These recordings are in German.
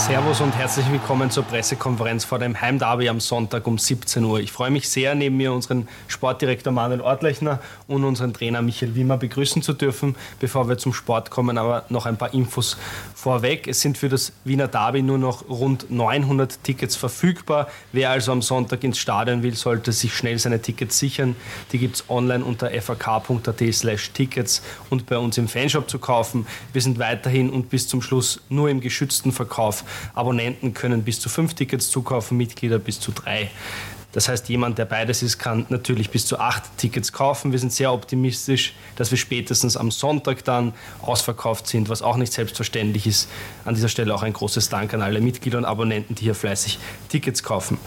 Servus und herzlich willkommen zur Pressekonferenz vor dem Heimderby am Sonntag um 17 Uhr. Ich freue mich sehr, neben mir unseren Sportdirektor Manuel Ortlechner und unseren Trainer Michael Wimmer begrüßen zu dürfen. Bevor wir zum Sport kommen, aber noch ein paar Infos vorweg. Es sind für das Wiener Derby nur noch rund 900 Tickets verfügbar. Wer also am Sonntag ins Stadion will, sollte sich schnell seine Tickets sichern. Die gibt es online unter fak.at slash tickets und bei uns im Fanshop zu kaufen. Wir sind weiterhin und bis zum Schluss nur im geschützten Verkauf Abonnenten können bis zu fünf Tickets zukaufen, Mitglieder bis zu drei. Das heißt, jemand, der beides ist, kann natürlich bis zu acht Tickets kaufen. Wir sind sehr optimistisch, dass wir spätestens am Sonntag dann ausverkauft sind, was auch nicht selbstverständlich ist. An dieser Stelle auch ein großes Dank an alle Mitglieder und Abonnenten, die hier fleißig Tickets kaufen.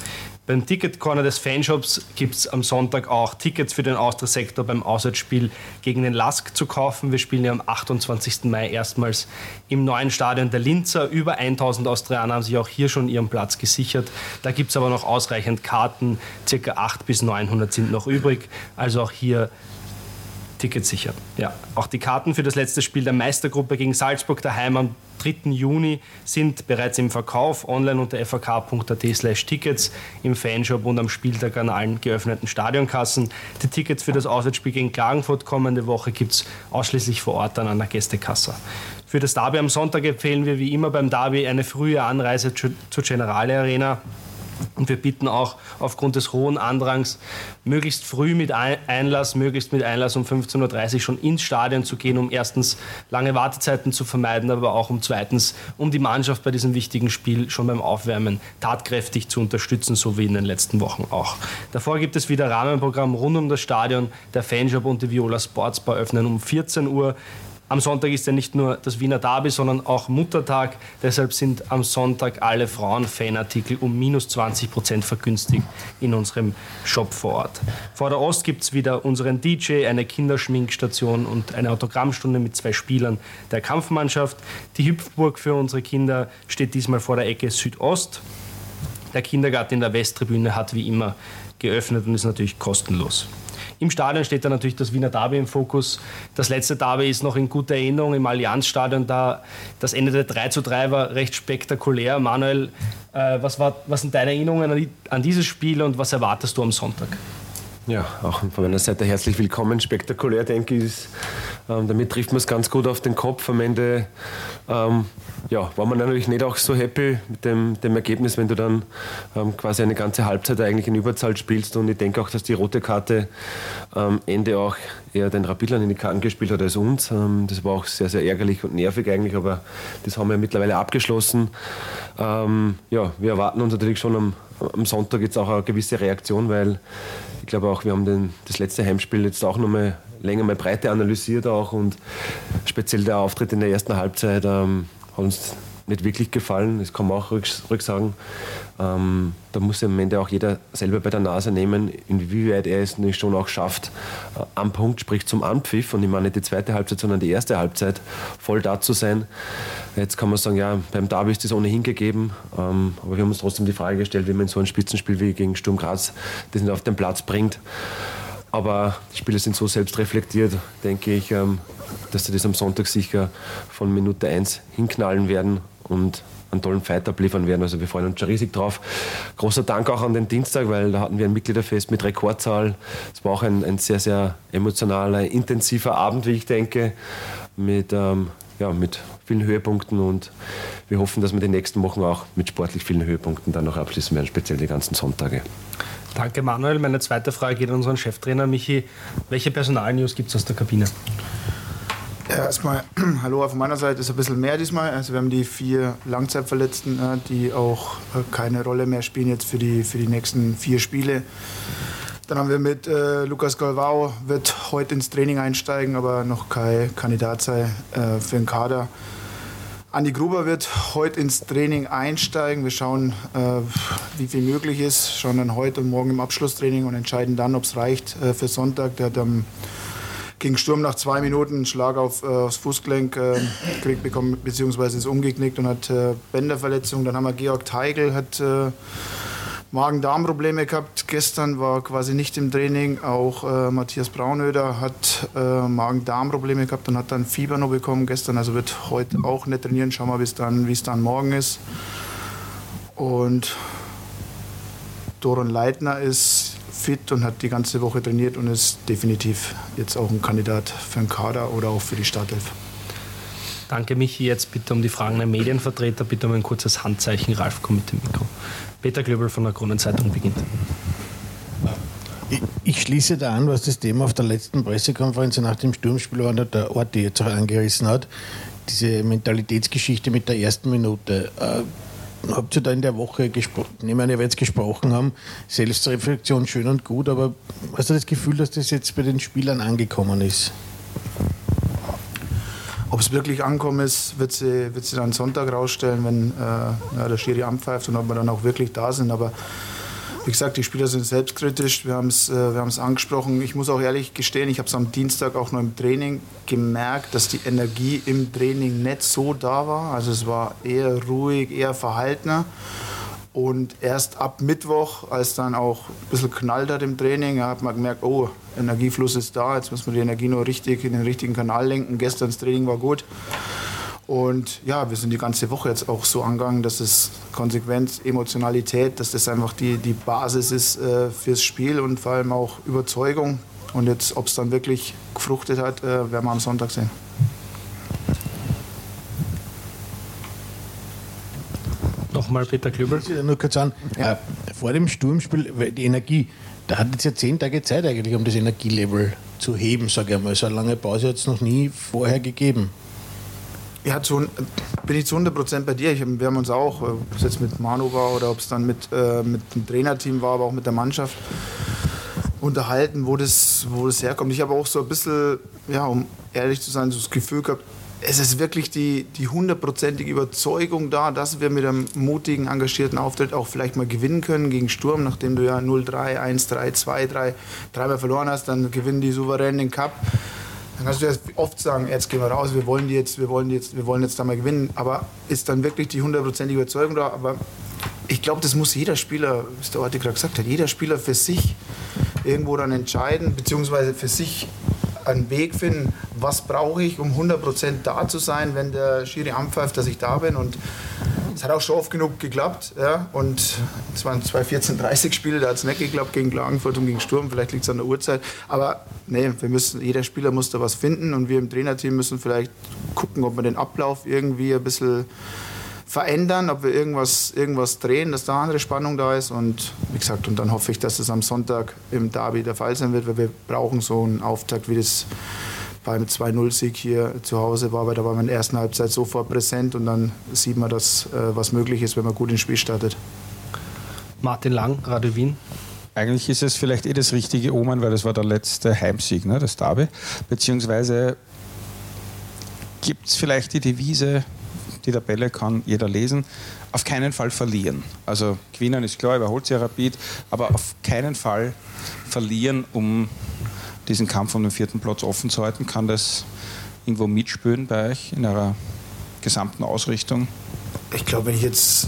Beim Ticket-Corner des Fanshops gibt es am Sonntag auch Tickets für den Austria-Sektor beim Auswärtsspiel gegen den Lask zu kaufen. Wir spielen ja am 28. Mai erstmals im neuen Stadion der Linzer. Über 1000 Austrianer haben sich auch hier schon ihren Platz gesichert. Da gibt es aber noch ausreichend Karten. Circa 800 bis 900 sind noch übrig. Also auch hier Tickets sichern. Ja, auch die Karten für das letzte Spiel der Meistergruppe gegen Salzburg daheim am 3. Juni sind bereits im Verkauf online unter fak.at Tickets im Fanshop und am Spieltag an allen geöffneten Stadionkassen. Die Tickets für das Auswärtsspiel gegen Klagenfurt kommende Woche gibt es ausschließlich vor Ort an der Gästekasse. Für das Derby am Sonntag empfehlen wir wie immer beim Derby eine frühe Anreise zur Generale Arena. Und wir bitten auch aufgrund des hohen Andrangs, möglichst früh mit Einlass, möglichst mit Einlass um 15.30 Uhr schon ins Stadion zu gehen, um erstens lange Wartezeiten zu vermeiden, aber auch um zweitens, um die Mannschaft bei diesem wichtigen Spiel schon beim Aufwärmen tatkräftig zu unterstützen, so wie in den letzten Wochen auch. Davor gibt es wieder Rahmenprogramm rund um das Stadion. Der Fanshop und die Viola Sportsbar öffnen um 14 Uhr. Am Sonntag ist ja nicht nur das Wiener Derby, sondern auch Muttertag. Deshalb sind am Sonntag alle Frauen-Fanartikel um minus 20 Prozent vergünstigt in unserem Shop vor Ort. Vor der Ost gibt es wieder unseren DJ, eine Kinderschminkstation und eine Autogrammstunde mit zwei Spielern der Kampfmannschaft. Die Hüpfburg für unsere Kinder steht diesmal vor der Ecke Südost. Der Kindergarten in der Westtribüne hat wie immer geöffnet und ist natürlich kostenlos. Im Stadion steht da natürlich das Wiener Derby im Fokus. Das letzte Derby ist noch in guter Erinnerung im Allianzstadion. Da das Ende der 3 zu 3 war recht spektakulär. Manuel, äh, was, war, was sind deine Erinnerungen an, die, an dieses Spiel und was erwartest du am Sonntag? Ja, auch von meiner Seite herzlich willkommen. Spektakulär, denke ich. Ähm, damit trifft man es ganz gut auf den Kopf. Am Ende ähm, ja, war man natürlich nicht auch so happy mit dem, dem Ergebnis, wenn du dann ähm, quasi eine ganze Halbzeit eigentlich in Überzahl spielst. Und ich denke auch, dass die rote Karte am Ende auch eher den Rapidlern in die Karten gespielt hat als uns. Ähm, das war auch sehr, sehr ärgerlich und nervig eigentlich, aber das haben wir mittlerweile abgeschlossen. Ähm, ja, wir erwarten uns natürlich schon am, am Sonntag jetzt auch eine gewisse Reaktion, weil ich glaube auch, wir haben den, das letzte Heimspiel jetzt auch nochmal länger mal Breite analysiert auch und speziell der Auftritt in der ersten Halbzeit ähm, hat uns nicht wirklich gefallen, das kann man auch rücksagen. Ähm, da muss am Ende auch jeder selber bei der Nase nehmen, inwieweit er es nicht schon auch schafft, äh, am Punkt, sprich zum Anpfiff, und ich meine nicht die zweite Halbzeit, sondern die erste Halbzeit, voll da zu sein. Jetzt kann man sagen, ja, beim Derby ist das ohnehin gegeben, ähm, aber wir haben uns trotzdem die Frage gestellt, wie man so ein Spitzenspiel wie gegen Sturm Graz das nicht auf den Platz bringt. Aber die Spieler sind so selbstreflektiert, denke ich, ähm, dass sie das am Sonntag sicher von Minute 1 hinknallen werden und einen tollen Fight abliefern werden. Also wir freuen uns schon riesig drauf. Großer Dank auch an den Dienstag, weil da hatten wir ein Mitgliederfest mit Rekordzahl. Es war auch ein, ein sehr, sehr emotionaler, intensiver Abend, wie ich denke, mit, ähm, ja, mit vielen Höhepunkten und wir hoffen, dass wir die nächsten Wochen auch mit sportlich vielen Höhepunkten dann noch abschließen werden, speziell die ganzen Sonntage. Danke, Manuel. Meine zweite Frage geht an unseren Cheftrainer Michi. Welche Personalnews gibt es aus der Kabine? Erstmal Hallo von meiner Seite ist ein bisschen mehr diesmal. Also wir haben die vier Langzeitverletzten, äh, die auch äh, keine Rolle mehr spielen jetzt für die, für die nächsten vier Spiele. Dann haben wir mit äh, Lukas Galvao, wird heute ins Training einsteigen, aber noch kein Kandidat sei äh, für den Kader. Andi Gruber wird heute ins Training einsteigen. Wir schauen, äh, wie viel möglich ist. Schauen dann heute und morgen im Abschlusstraining und entscheiden dann, ob es reicht äh, für Sonntag. Der hat am gegen Sturm nach zwei Minuten einen Schlag auf, äh, aufs Fußgelenk äh, gekriegt bekommen, beziehungsweise ist umgeknickt und hat äh, Bänderverletzung. Dann haben wir Georg Teigl, hat äh, Magen-Darm-Probleme gehabt. Gestern war quasi nicht im Training. Auch äh, Matthias Braunöder hat äh, Magen-Darm-Probleme gehabt und hat dann Fieber noch bekommen gestern. Also wird heute auch nicht trainieren. Schauen wir, wie es dann, dann morgen ist. Und Doron Leitner ist fit und hat die ganze Woche trainiert und ist definitiv jetzt auch ein Kandidat für den Kader oder auch für die Startelf. Danke, Michi. Jetzt bitte um die Fragen der Medienvertreter. Bitte um ein kurzes Handzeichen. Ralf, komm mit dem Mikro. Peter Klöbel von der Kronenzeitung beginnt. Ich schließe da an, was das Thema auf der letzten Pressekonferenz nach dem Sturmspiel war, der Ort jetzt auch angerissen hat. Diese Mentalitätsgeschichte mit der ersten Minute. Äh, habt ihr da in der Woche gesprochen? Nehmen wir an, ihr jetzt gesprochen haben. Selbstreflexion schön und gut, aber hast du das Gefühl, dass das jetzt bei den Spielern angekommen ist? Ob es wirklich ankommen ist, wird sie, wird sie dann Sonntag rausstellen, wenn äh, ja, der Schiri anpfeift und ob wir dann auch wirklich da sind. Aber wie gesagt, die Spieler sind selbstkritisch, wir haben es äh, angesprochen. Ich muss auch ehrlich gestehen, ich habe es am Dienstag auch noch im Training gemerkt, dass die Energie im Training nicht so da war. Also es war eher ruhig, eher verhaltener. Und erst ab Mittwoch, als dann auch ein bisschen knallt hat im Training, hat man gemerkt, oh, Energiefluss ist da, jetzt muss man die Energie nur richtig in den richtigen Kanal lenken. Gestern das Training war gut. Und ja, wir sind die ganze Woche jetzt auch so angegangen, dass es Konsequenz, Emotionalität, dass das einfach die, die Basis ist äh, fürs Spiel und vor allem auch Überzeugung. Und jetzt, ob es dann wirklich gefruchtet hat, äh, werden wir am Sonntag sehen. Nochmal Peter Klübel. Nur kurz an, ja. äh, vor dem Sturmspiel, die Energie, da hat jetzt ja zehn Tage Zeit eigentlich, um das Energielevel zu heben, sage ich einmal. So eine lange Pause hat es noch nie vorher gegeben. Ja, zu, bin ich zu 100 Prozent bei dir. Ich, wir haben uns auch, ob es jetzt mit Manu war oder ob es dann mit, äh, mit dem Trainerteam war, aber auch mit der Mannschaft, unterhalten, wo das, wo das herkommt. Ich habe auch so ein bisschen, ja, um ehrlich zu sein, so das Gefühl gehabt, es ist wirklich die, die hundertprozentige Überzeugung da, dass wir mit einem mutigen, engagierten Auftritt auch vielleicht mal gewinnen können gegen Sturm, nachdem du ja 0-3, 1-3, 2-3, dreimal verloren hast, dann gewinnen die souverän den Cup. Dann kannst du ja oft sagen, jetzt gehen wir raus, wir wollen die jetzt, wir wollen jetzt, wir wollen jetzt da mal gewinnen. Aber ist dann wirklich die hundertprozentige Überzeugung da? Aber ich glaube, das muss jeder Spieler, wie der Orte gerade gesagt hat, jeder Spieler für sich irgendwo dann entscheiden, beziehungsweise für sich einen Weg finden, was brauche ich, um 100% da zu sein, wenn der Schiri anpfeift, dass ich da bin. Und es hat auch schon oft genug geklappt. Ja? Und es waren zwei 14-30-Spiele, da hat es nicht geklappt gegen Klagenfurt und gegen Sturm. Vielleicht liegt es an der Uhrzeit. Aber nee, wir müssen, jeder Spieler muss da was finden und wir im Trainerteam müssen vielleicht gucken, ob wir den Ablauf irgendwie ein bisschen verändern, ob wir irgendwas, irgendwas drehen, dass da andere Spannung da ist. Und wie gesagt, und dann hoffe ich, dass das am Sonntag im Derby der Fall sein wird, weil wir brauchen so einen Auftakt, wie das beim 2-0-Sieg hier zu Hause war, weil da war man in der ersten Halbzeit sofort präsent und dann sieht man, dass äh, was möglich ist, wenn man gut ins Spiel startet. Martin Lang, Radio Wien. Eigentlich ist es vielleicht eh das richtige Omen, weil das war der letzte Heimsieg, ne, das Derby. Beziehungsweise gibt es vielleicht die Devise, die Tabelle kann jeder lesen, auf keinen Fall verlieren. Also gewinnen ist klar, überholt sich Rapid, aber auf keinen Fall verlieren, um diesen Kampf um den vierten Platz offen zu halten? Kann das irgendwo mitspüren bei euch in eurer gesamten Ausrichtung? Ich glaube, wenn ich jetzt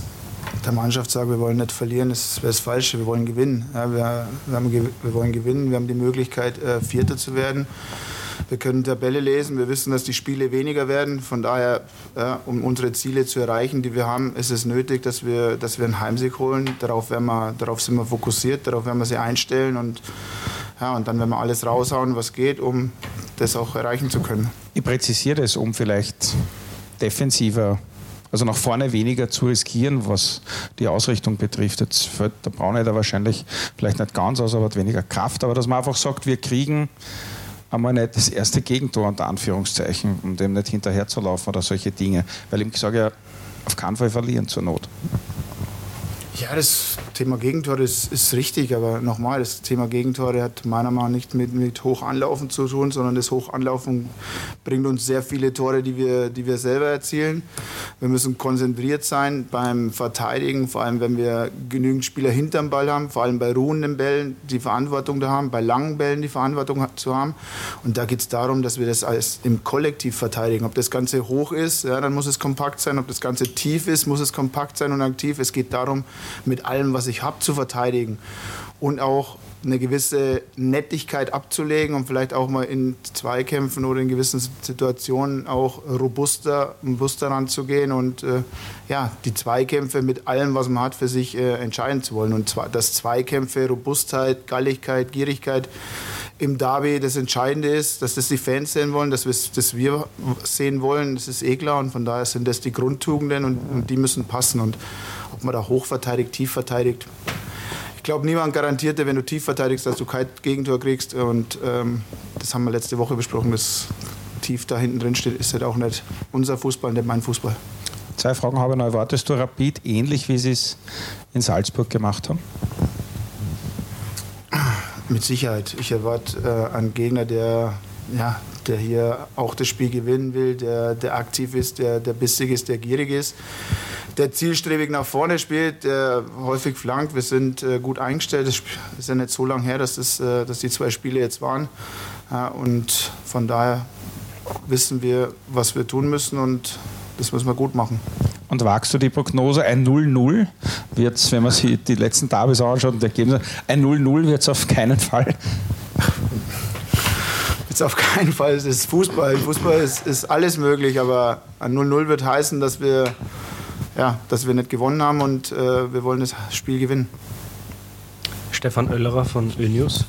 der Mannschaft sage, wir wollen nicht verlieren, das wäre das Falsche. Wir wollen gewinnen. Ja, wir, wir, haben, wir, wollen gewinnen. Wir haben die Möglichkeit, äh, Vierter zu werden. Wir können Tabelle lesen. Wir wissen, dass die Spiele weniger werden. Von daher, ja, um unsere Ziele zu erreichen, die wir haben, ist es nötig, dass wir, dass wir einen Heimsieg holen. Darauf, werden wir, darauf sind wir fokussiert. Darauf werden wir sie einstellen. Und ja, und dann werden wir alles raushauen, was geht, um das auch erreichen zu können. Ich präzisiere das, um vielleicht defensiver, also nach vorne weniger zu riskieren, was die Ausrichtung betrifft. Jetzt fällt der Braunheider wahrscheinlich vielleicht nicht ganz aus, aber hat weniger Kraft. Aber dass man einfach sagt, wir kriegen einmal nicht das erste Gegentor unter Anführungszeichen, um dem nicht hinterher zu laufen oder solche Dinge. Weil ich sage ja, auf keinen Fall verlieren zur Not. Ja, das Thema Gegentore ist, ist richtig, aber nochmal, das Thema Gegentore hat meiner Meinung nach nicht mit, mit Hochanlaufen zu tun, sondern das Hochanlaufen bringt uns sehr viele Tore, die wir, die wir selber erzielen. Wir müssen konzentriert sein beim Verteidigen, vor allem wenn wir genügend Spieler hinterm Ball haben, vor allem bei ruhenden Bällen die Verantwortung da haben, bei langen Bällen die Verantwortung zu haben. Und da geht es darum, dass wir das als im Kollektiv verteidigen. Ob das Ganze hoch ist, ja, dann muss es kompakt sein. Ob das Ganze tief ist, muss es kompakt sein und aktiv. Es geht darum, mit allem, was ich habe, zu verteidigen. Und auch eine gewisse Nettigkeit abzulegen und vielleicht auch mal in Zweikämpfen oder in gewissen Situationen auch robuster, robuster ranzugehen und äh, ja, die Zweikämpfe mit allem, was man hat, für sich äh, entscheiden zu wollen. Und zwar, dass Zweikämpfe, Robustheit, Galligkeit, Gierigkeit im Derby das Entscheidende ist, dass das die Fans sehen wollen, dass, dass wir sehen wollen, das ist eh klar. Und von daher sind das die Grundtugenden und, und die müssen passen. Und man da hoch verteidigt, tief verteidigt, glaube, niemand garantierte, wenn du tief verteidigst, dass du kein Gegentor kriegst. Und ähm, das haben wir letzte Woche besprochen, dass tief da hinten drin steht, ist halt auch nicht unser Fußball, nicht mein Fußball. Zwei Fragen habe ich noch. Erwartest du Rapid ähnlich, wie sie es in Salzburg gemacht haben? Mit Sicherheit. Ich erwarte äh, einen Gegner, der, ja, der hier auch das Spiel gewinnen will, der, der aktiv ist, der, der bissig ist, der gierig ist der zielstrebig nach vorne spielt, der häufig flankt. Wir sind äh, gut eingestellt. Es ist ja nicht so lange her, dass, das, äh, dass die zwei Spiele jetzt waren. Ja, und von daher wissen wir, was wir tun müssen und das müssen wir gut machen. Und wagst du die Prognose, ein 0-0 wird es, wenn man sich die letzten Davis anschaut und Ergebnisse, ein 0-0 wird es auf keinen Fall? Jetzt auf keinen Fall, es ist Fußball. Fußball ist, ist alles möglich, aber ein 0-0 wird heißen, dass wir ja, dass wir nicht gewonnen haben und äh, wir wollen das Spiel gewinnen. Stefan Oellerer von Önius.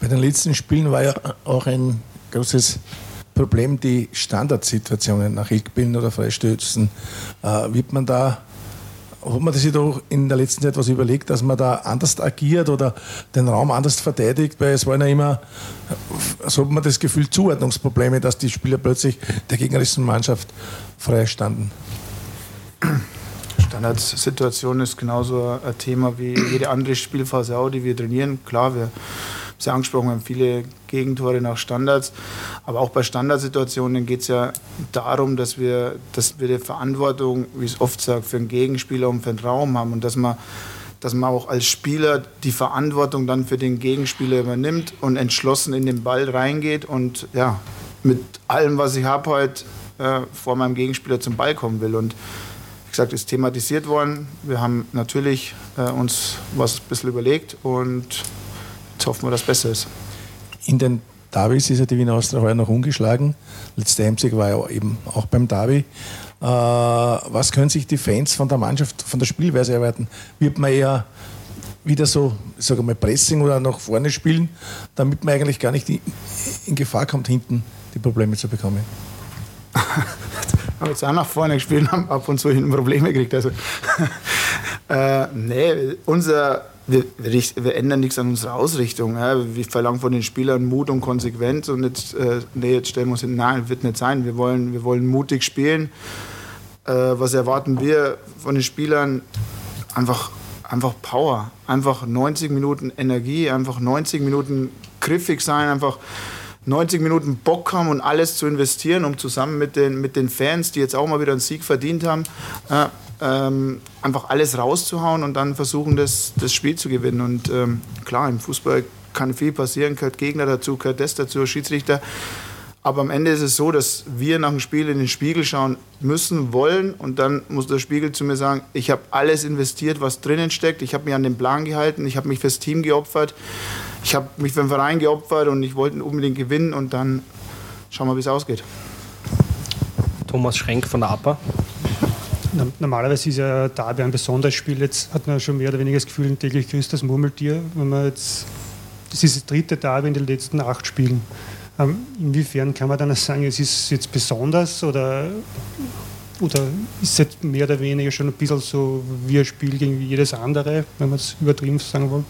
Bei den letzten Spielen war ja auch ein großes Problem die Standardsituationen nach Eckbillen oder Freistößen. Äh, wird man da hat man sich doch in der letzten Zeit was überlegt, dass man da anders agiert oder den Raum anders verteidigt? Weil es waren ja immer, so hat man das Gefühl, Zuordnungsprobleme, dass die Spieler plötzlich der gegnerischen Mannschaft frei standen. Standardsituation ist genauso ein Thema wie jede andere Spielphase auch, die wir trainieren. Klar, wir Sie angesprochen haben, viele Gegentore nach Standards. Aber auch bei Standardsituationen geht es ja darum, dass wir, dass wir die Verantwortung, wie ich es oft sage, für einen Gegenspieler und für den Raum haben und dass man, dass man auch als Spieler die Verantwortung dann für den Gegenspieler übernimmt und entschlossen in den Ball reingeht und ja, mit allem, was ich habe heute, äh, vor meinem Gegenspieler zum Ball kommen will. Und wie gesagt, ist thematisiert worden. Wir haben natürlich äh, uns was ein bisschen überlegt und Jetzt hoffen wir, dass es besser ist. In den Davis ist ja die Wiener Austria heuer noch ungeschlagen. Letzter Heimsieg war ja eben auch beim Derby. Äh, was können sich die Fans von der Mannschaft, von der Spielweise erwarten? Wird man eher wieder so, sage mal, Pressing oder nach vorne spielen, damit man eigentlich gar nicht in Gefahr kommt, hinten die Probleme zu bekommen? haben jetzt auch nach vorne gespielt und haben ab und zu hinten Probleme gekriegt. Also, äh, nee, unser wir, wir, ändern nichts an unserer Ausrichtung. Ja. Wir verlangen von den Spielern Mut und Konsequenz und jetzt, äh, nee, jetzt stellen wir uns hin, nein, wird nicht sein. Wir wollen, wir wollen mutig spielen. Äh, was erwarten wir von den Spielern? Einfach, einfach Power, einfach 90 Minuten Energie, einfach 90 Minuten griffig sein, einfach 90 Minuten Bock haben und alles zu investieren, um zusammen mit den, mit den Fans, die jetzt auch mal wieder einen Sieg verdient haben, äh, ähm, einfach alles rauszuhauen und dann versuchen, das, das Spiel zu gewinnen. Und ähm, klar, im Fußball kann viel passieren, gehört Gegner dazu, gehört das dazu, Schiedsrichter. Aber am Ende ist es so, dass wir nach dem Spiel in den Spiegel schauen müssen, wollen und dann muss der Spiegel zu mir sagen, ich habe alles investiert, was drinnen steckt, ich habe mich an den Plan gehalten, ich habe mich fürs Team geopfert, ich habe mich für den Verein geopfert und ich wollte unbedingt gewinnen und dann schauen wir, wie es ausgeht. Thomas Schrenk von der APA. Normalerweise ist ja Derby ein besonderes Spiel. Jetzt hat man schon mehr oder weniger das Gefühl, täglich grüßt das Murmeltier. Wenn man jetzt, das ist das dritte Derby in den letzten acht Spielen. Ähm, inwiefern kann man dann sagen, es ist jetzt besonders oder, oder ist es jetzt mehr oder weniger schon ein bisschen so wie ein Spiel gegen jedes andere, wenn man es übertrieben sagen wollte?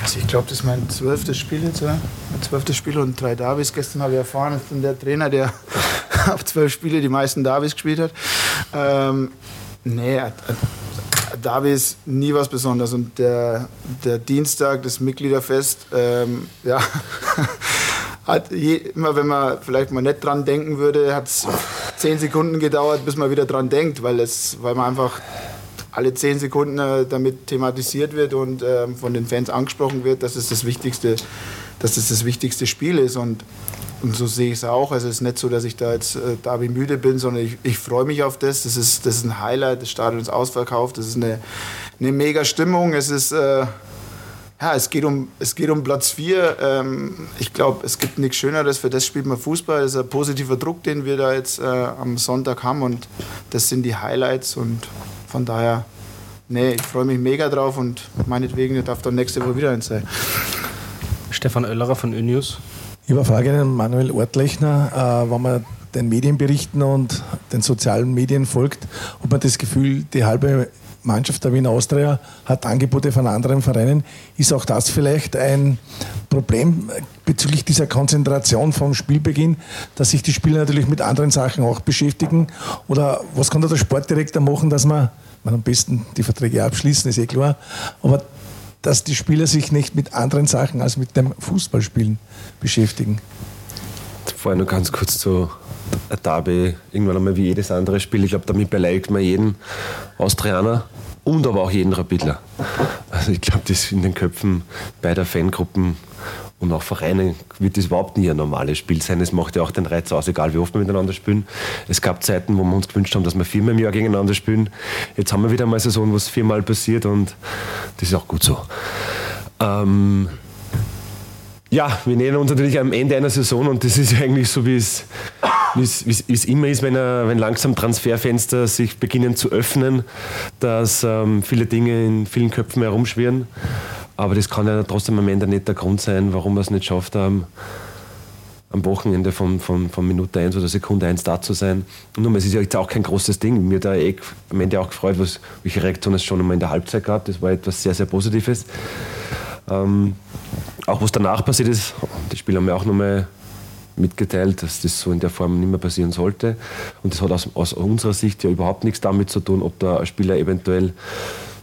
Also ich glaube, das ist mein zwölftes Spiel jetzt, oder? Mein zwölftes Spiel und drei Davis. Gestern habe ich erfahren, bin der Trainer, der auf zwölf Spiele die meisten Davis gespielt hat. Ähm, nee, Derby ist nie was Besonderes. Und der, der Dienstag, das Mitgliederfest, ähm, ja, hat je, immer, wenn man vielleicht mal nicht dran denken würde, hat es zehn Sekunden gedauert, bis man wieder dran denkt, weil, es, weil man einfach alle zehn Sekunden äh, damit thematisiert wird und äh, von den Fans angesprochen wird, dass es das wichtigste, dass es das wichtigste Spiel ist. Und und so sehe ich es auch. Also es ist nicht so, dass ich da jetzt äh, Derby müde bin, sondern ich, ich freue mich auf das. Das ist, das ist ein Highlight. Das Stadion ist ausverkauft. Das ist eine, eine mega Stimmung. Es ist äh, ja, es geht um, es geht um Platz 4. Ähm, ich glaube, es gibt nichts Schöneres. Für das spielt man Fußball. Das ist ein positiver Druck, den wir da jetzt äh, am Sonntag haben. Und das sind die Highlights. Und von daher, nee, ich freue mich mega drauf. Und meinetwegen darf dann nächste Woche wieder eins sein. Stefan Oellerer von ÖNews. Ich habe eine Frage an Manuel Ortlechner. Äh, wenn man den Medienberichten und den sozialen Medien folgt, ob man das Gefühl, die halbe Mannschaft der Wiener Austria hat Angebote von anderen Vereinen. Ist auch das vielleicht ein Problem bezüglich dieser Konzentration vom Spielbeginn, dass sich die Spieler natürlich mit anderen Sachen auch beschäftigen? Oder was kann da der Sportdirektor machen, dass man, man am besten die Verträge abschließen, ist eh klar, aber dass die Spieler sich nicht mit anderen Sachen als mit dem Fußballspielen beschäftigen? Vorher nur ganz kurz zu Derby irgendwann einmal wie jedes andere Spiel. Ich glaube, damit beleidigt man jeden Austrianer und aber auch jeden Rapidler. Also ich glaube, das in den Köpfen beider Fangruppen und auch Vereine wird das überhaupt nie ein normales Spiel sein. Es macht ja auch den Reiz aus, egal wie oft wir miteinander spielen. Es gab Zeiten, wo wir uns gewünscht haben, dass wir viermal im Jahr gegeneinander spielen. Jetzt haben wir wieder mal eine Saison, wo es viermal passiert und das ist auch gut so. Ähm, ja, wir nähern uns natürlich am Ende einer Saison und das ist eigentlich so, wie es, wie es, wie es immer ist, wenn, er, wenn langsam Transferfenster sich beginnen zu öffnen, dass ähm, viele Dinge in vielen Köpfen herumschwirren. Aber das kann ja trotzdem am Ende nicht der Grund sein, warum wir es nicht schafft haben, am Wochenende von, von, von Minute 1 oder Sekunde 1 da zu sein. Nun, es ist ja jetzt auch kein großes Ding. Mir da eh am Ende auch gefreut, was, welche Reaktion es schon einmal in der Halbzeit gab. Das war etwas sehr, sehr Positives. Ähm, auch was danach passiert ist, die Spieler haben mir auch nochmal mitgeteilt, dass das so in der Form nicht mehr passieren sollte. Und das hat aus, aus unserer Sicht ja überhaupt nichts damit zu tun, ob da ein Spieler eventuell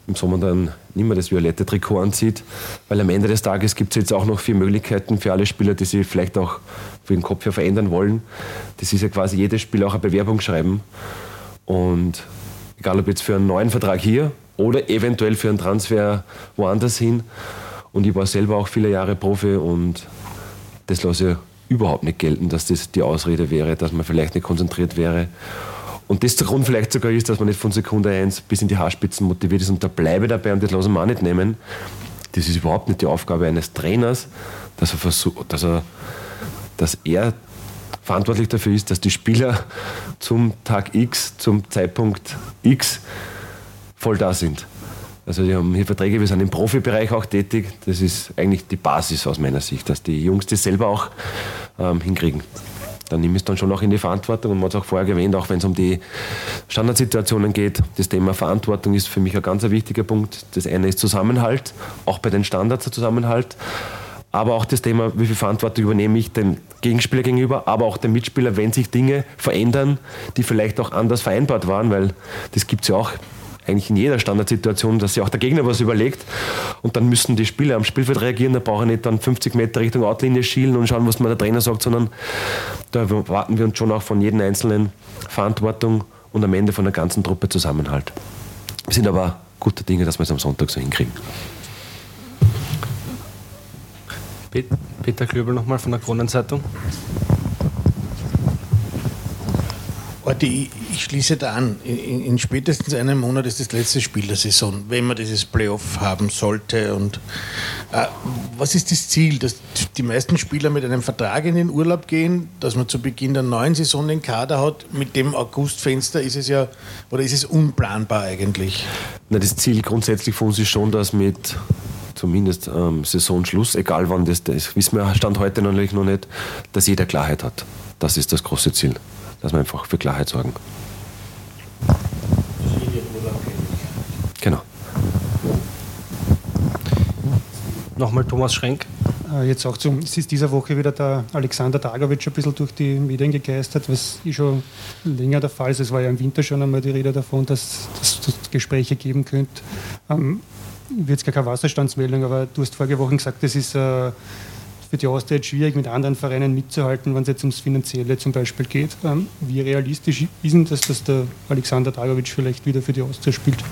im Sommer dann nicht mehr das violette Trikot anzieht. Weil am Ende des Tages gibt es jetzt auch noch vier Möglichkeiten für alle Spieler, die sich vielleicht auch für den Kopf her verändern wollen. Das ist ja quasi jedes Spiel auch eine Bewerbung schreiben. Und egal ob jetzt für einen neuen Vertrag hier oder eventuell für einen Transfer woanders hin, und ich war selber auch viele Jahre Profi und das lasse ich überhaupt nicht gelten, dass das die Ausrede wäre, dass man vielleicht nicht konzentriert wäre. Und das der Grund vielleicht sogar ist, dass man nicht von Sekunde 1 bis in die Haarspitzen motiviert ist und da bleibe dabei und das lassen wir auch nicht nehmen. Das ist überhaupt nicht die Aufgabe eines Trainers, dass er, versucht, dass er, dass er verantwortlich dafür ist, dass die Spieler zum Tag X, zum Zeitpunkt X voll da sind. Also wir haben hier Verträge, wir sind im Profibereich auch tätig. Das ist eigentlich die Basis aus meiner Sicht, dass die Jungs das selber auch ähm, hinkriegen. Dann nehme ich es dann schon auch in die Verantwortung und man hat es auch vorher erwähnt, auch wenn es um die Standardsituationen geht. Das Thema Verantwortung ist für mich ein ganz wichtiger Punkt. Das eine ist Zusammenhalt, auch bei den Standards der Zusammenhalt. Aber auch das Thema, wie viel Verantwortung übernehme ich dem Gegenspieler gegenüber, aber auch dem Mitspieler, wenn sich Dinge verändern, die vielleicht auch anders vereinbart waren, weil das gibt es ja auch eigentlich in jeder Standardsituation, dass sich auch der Gegner was überlegt und dann müssen die Spieler am Spielfeld reagieren, da brauche ich nicht dann 50 Meter Richtung Outlinie schielen und schauen, was mir der Trainer sagt, sondern da erwarten wir uns schon auch von jedem Einzelnen Verantwortung und am Ende von der ganzen Truppe Zusammenhalt. Wir sind aber gute Dinge, dass wir es am Sonntag so hinkriegen. Peter Klöbel nochmal von der Kronenzeitung. Ich, ich schließe da an. In, in, spätestens einem Monat ist das letzte Spiel der Saison, wenn man dieses Playoff haben sollte. Und äh, was ist das Ziel? Dass die meisten Spieler mit einem Vertrag in den Urlaub gehen, dass man zu Beginn der neuen Saison den Kader hat. Mit dem Augustfenster ist es ja, oder ist es unplanbar eigentlich? Na, das Ziel grundsätzlich von uns ist schon, dass mit zumindest ähm, Saisonschluss, egal wann das, ist, wissen wir Stand heute natürlich noch nicht, dass jeder Klarheit hat. Das ist das große Ziel dass wir einfach für Klarheit sorgen. Genau. Nochmal Thomas Schrenk. Äh, jetzt auch zum, es ist dieser Woche wieder der Alexander Dagovic ein bisschen durch die Medien gegeistert, was schon länger der Fall ist. Es war ja im Winter schon einmal die Rede davon, dass es Gespräche geben könnte. Ähm, wird es gar keine Wasserstandsmeldung, aber du hast vorige Woche gesagt, das ist äh, für die Austria jetzt schwierig, mit anderen Vereinen mitzuhalten, wenn es jetzt ums Finanzielle zum Beispiel geht. Ähm, wie realistisch ist denn das, dass der Alexander Dragovic vielleicht wieder für die Austria spielt?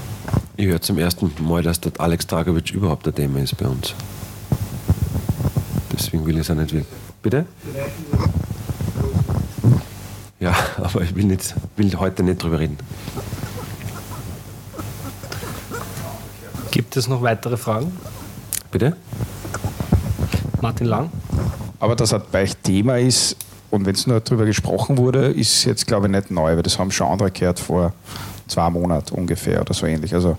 Ich höre zum ersten Mal, dass der Alex Dragovic überhaupt der Thema ist bei uns. Deswegen will ich es auch nicht wirklich. Bitte? Ja, aber ich will, nicht, will heute nicht drüber reden. Gibt es noch weitere Fragen? Bitte? Martin Lang? Aber dass er bei euch Thema ist und wenn es nur darüber gesprochen wurde, ist jetzt glaube ich nicht neu, weil das haben schon andere gehört vor zwei Monaten ungefähr oder so ähnlich. Also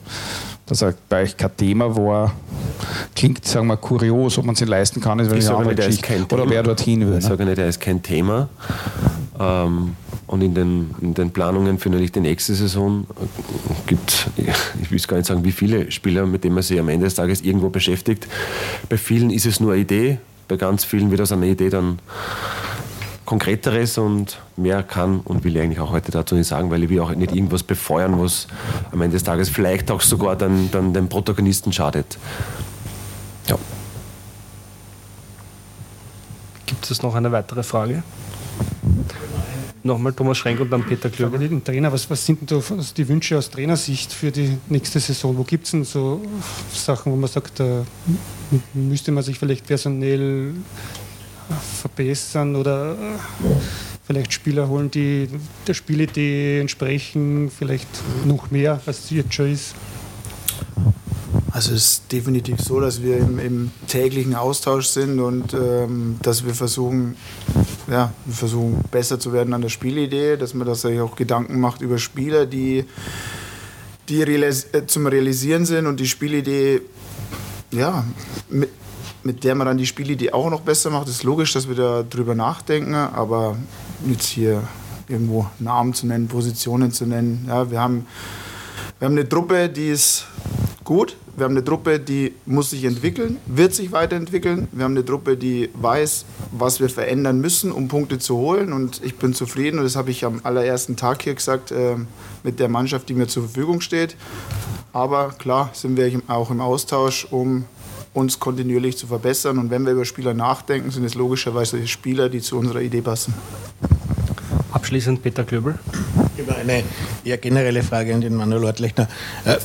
dass er bei euch kein Thema war, klingt, sagen wir, kurios, ob man es leisten kann, ist, ich sage nicht, er ist kein Oder Thema. wer dorthin will. Ich Ne? sage nicht, er ist kein Thema. Ähm, und in den, in den Planungen für natürlich die nächste Saison gibt ich will gar nicht sagen, wie viele Spieler, mit denen man sich am Ende des Tages irgendwo beschäftigt. Bei vielen ist es nur eine Idee, bei ganz vielen wird aus einer Idee dann Konkreteres und mehr kann und will ich eigentlich auch heute dazu nicht sagen, weil ich will auch nicht irgendwas befeuern, was am Ende des Tages vielleicht auch sogar dann, dann den Protagonisten schadet. Ja. Gibt es noch eine weitere Frage? Nochmal Thomas Schrenk und dann Peter Klöber. den Trainer, was, was sind denn da die Wünsche aus Trainersicht für die nächste Saison? Wo gibt es denn so Sachen, wo man sagt, da müsste man sich vielleicht personell verbessern oder vielleicht Spieler holen, die der Spielidee entsprechen, vielleicht noch mehr, als es jetzt schon ist? Also es ist definitiv so, dass wir im, im täglichen Austausch sind und ähm, dass wir versuchen, ja, wir versuchen besser zu werden an der Spielidee, dass man sich auch Gedanken macht über Spieler, die, die realis äh, zum Realisieren sind und die Spielidee, ja, mit, mit der man dann die Spielidee auch noch besser macht. ist logisch, dass wir da drüber nachdenken, aber jetzt hier irgendwo Namen zu nennen, Positionen zu nennen. Ja, wir haben, wir haben eine Truppe, die ist gut. Wir haben eine Truppe, die muss sich entwickeln, wird sich weiterentwickeln. Wir haben eine Truppe, die weiß, was wir verändern müssen, um Punkte zu holen. Und ich bin zufrieden, und das habe ich am allerersten Tag hier gesagt, äh, mit der Mannschaft, die mir zur Verfügung steht. Aber klar sind wir auch im Austausch, um uns kontinuierlich zu verbessern. Und wenn wir über Spieler nachdenken, sind es logischerweise Spieler, die zu unserer Idee passen. Abschließend Peter Klöbel. Ich habe eine eher generelle Frage an den Manuel Ortlechner. Äh,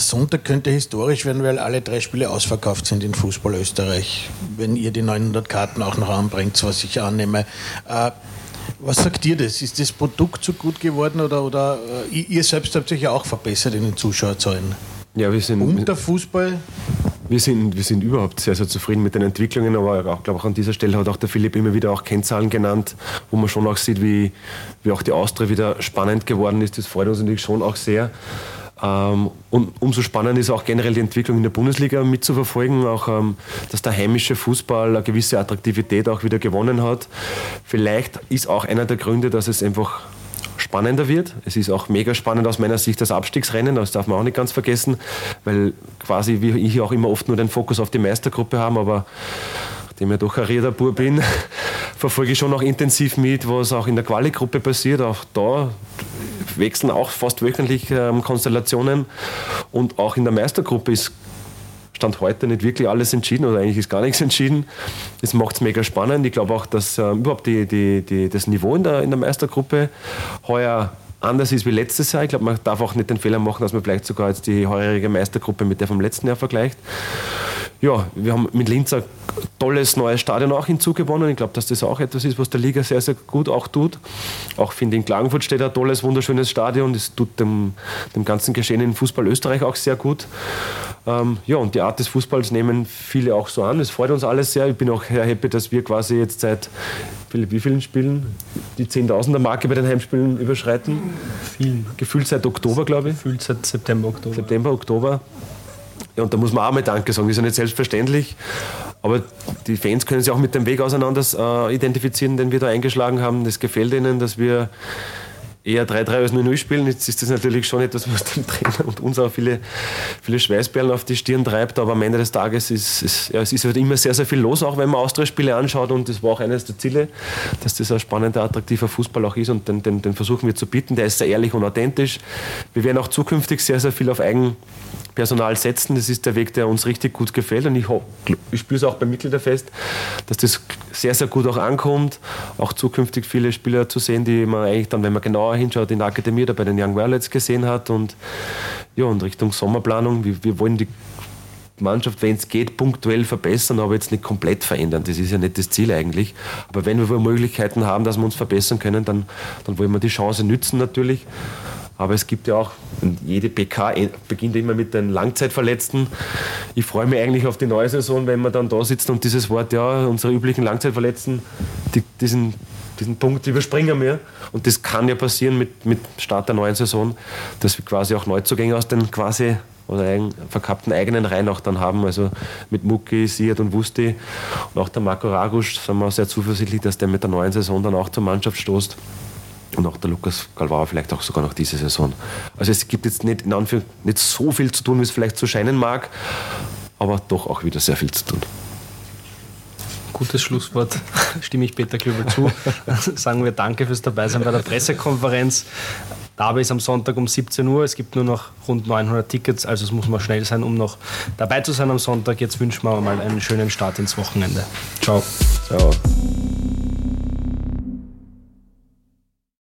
Der Sonntag könnte historisch werden, weil alle drei Spiele ausverkauft sind in Fußball Österreich. Wenn ihr die 900 Karten auch noch anbringt, was ich annehme. Äh, Was sagt ihr das? Ist das Produkt so gut geworden oder, oder äh, ihr selbst habt euch ja auch verbessert in den Zuschauerzahlen? Ja, wir sind, Und der Fußball? wir, sind, wir sind überhaupt sehr, sehr zufrieden mit den Entwicklungen, aber auch, glaube auch an dieser Stelle hat auch der Philipp immer wieder auch Kennzahlen genannt, wo man schon auch sieht, wie, wie auch die Austria wieder spannend geworden ist. Das freut uns natürlich schon auch sehr. Ähm, und umso spannender ist auch generell die Entwicklung in der Bundesliga mitzuverfolgen, auch ähm, dass der heimische Fußball eine gewisse Attraktivität auch wieder gewonnen hat. Vielleicht ist auch einer der Gründe, dass es einfach spannender wird. Es ist auch mega spannend aus meiner Sicht das Abstiegsrennen, das darf man auch nicht ganz vergessen, weil quasi wie ich auch immer oft nur den Fokus auf die Meistergruppe haben, aber nachdem ich doch ein Räderbur bin, verfolge ich schon auch intensiv mit, was auch in der Quali-Gruppe passiert. Auch da wechseln auch fast wöchentlich ähm, Konstellationen und auch in der Meistergruppe ist Stand heute nicht wirklich alles entschieden oder eigentlich ist gar nichts entschieden. Das macht es mega spannend. Ich glaube auch, dass äh, überhaupt die, die, die, das Niveau in der, in der Meistergruppe heuer anders ist wie letztes Jahr. Ich glaube, man darf auch nicht den Fehler machen, dass man vielleicht sogar jetzt die heurige Meistergruppe mit der vom letzten Jahr vergleicht. Ja, wir haben mit Linz ein tolles neues Stadion auch hinzugewonnen. Ich glaube, dass das auch etwas ist, was der Liga sehr, sehr gut auch tut. Auch finde ich, in Klagenfurt steht ein tolles, wunderschönes Stadion. Das tut dem, dem ganzen Geschehen in Fußball Österreich auch sehr gut. Ähm, ja, und die Art des Fußballs nehmen viele auch so an. Das freut uns alles sehr. Ich bin auch sehr happy, dass wir quasi jetzt seit wie vielen Spielen die 10.000er Marke bei den Heimspielen überschreiten. Viel. Gefühlt seit Oktober, glaube ich. Gefühlt seit September, Oktober. September, Oktober. Und da muss man auch mal Danke sagen. Das ist ja nicht selbstverständlich. Aber die Fans können sich auch mit dem Weg auseinander äh, identifizieren, den wir da eingeschlagen haben. Das gefällt ihnen, dass wir eher 3-3 als 0-0 spielen. Jetzt ist das natürlich schon etwas, was dem Trainer und uns auch viele, viele Schweißperlen auf die Stirn treibt. Aber am Ende des Tages ist es, ja, es ist halt immer sehr, sehr viel los, auch wenn man Austria-Spiele anschaut. Und das war auch eines der Ziele, dass das ein spannender, attraktiver Fußball auch ist. Und den, den, den versuchen wir zu bieten. Der ist sehr ehrlich und authentisch. Wir werden auch zukünftig sehr, sehr viel auf Eigenpersonal setzen. Das ist der Weg, der uns richtig gut gefällt. Und ich, ich spüre es auch beim Mitgliederfest, dass das sehr, sehr gut auch ankommt. Auch zukünftig viele Spieler zu sehen, die man eigentlich dann, wenn man genauer hinschaut, in der Akademie oder bei den Young Violets gesehen hat. Und ja, und Richtung Sommerplanung, wir, wir wollen die Mannschaft, wenn es geht, punktuell verbessern, aber jetzt nicht komplett verändern. Das ist ja nicht das Ziel eigentlich. Aber wenn wir Möglichkeiten haben, dass wir uns verbessern können, dann, dann wollen wir die Chance nützen natürlich. Aber es gibt ja auch, jede PK beginnt immer mit den Langzeitverletzten. Ich freue mich eigentlich auf die neue Saison, wenn wir dann da sitzen und dieses Wort, ja, unsere üblichen Langzeitverletzten, die, diesen, diesen Punkt überspringen wir. Und das kann ja passieren mit, mit Start der neuen Saison, dass wir quasi auch Neuzugänge aus den quasi oder eigen, verkappten eigenen Reihen auch dann haben. Also mit Mucki, Siad und Wusti und auch der Marco Ragusch sind wir sehr zuversichtlich, dass der mit der neuen Saison dann auch zur Mannschaft stoßt und auch der Lukas Galvao vielleicht auch sogar noch diese Saison. Also es gibt jetzt nicht, in Anführung, nicht so viel zu tun, wie es vielleicht so scheinen mag, aber doch auch wieder sehr viel zu tun. Gutes Schlusswort, stimme ich Peter Klöbel zu. Sagen wir Danke fürs Dabeisein bei der Pressekonferenz. Derby ist am Sonntag um 17 Uhr. Es gibt nur noch rund 900 Tickets, also es muss man schnell sein, um noch dabei zu sein am Sonntag. Jetzt wünschen wir mal einen schönen Start ins Wochenende. Ciao. Ciao.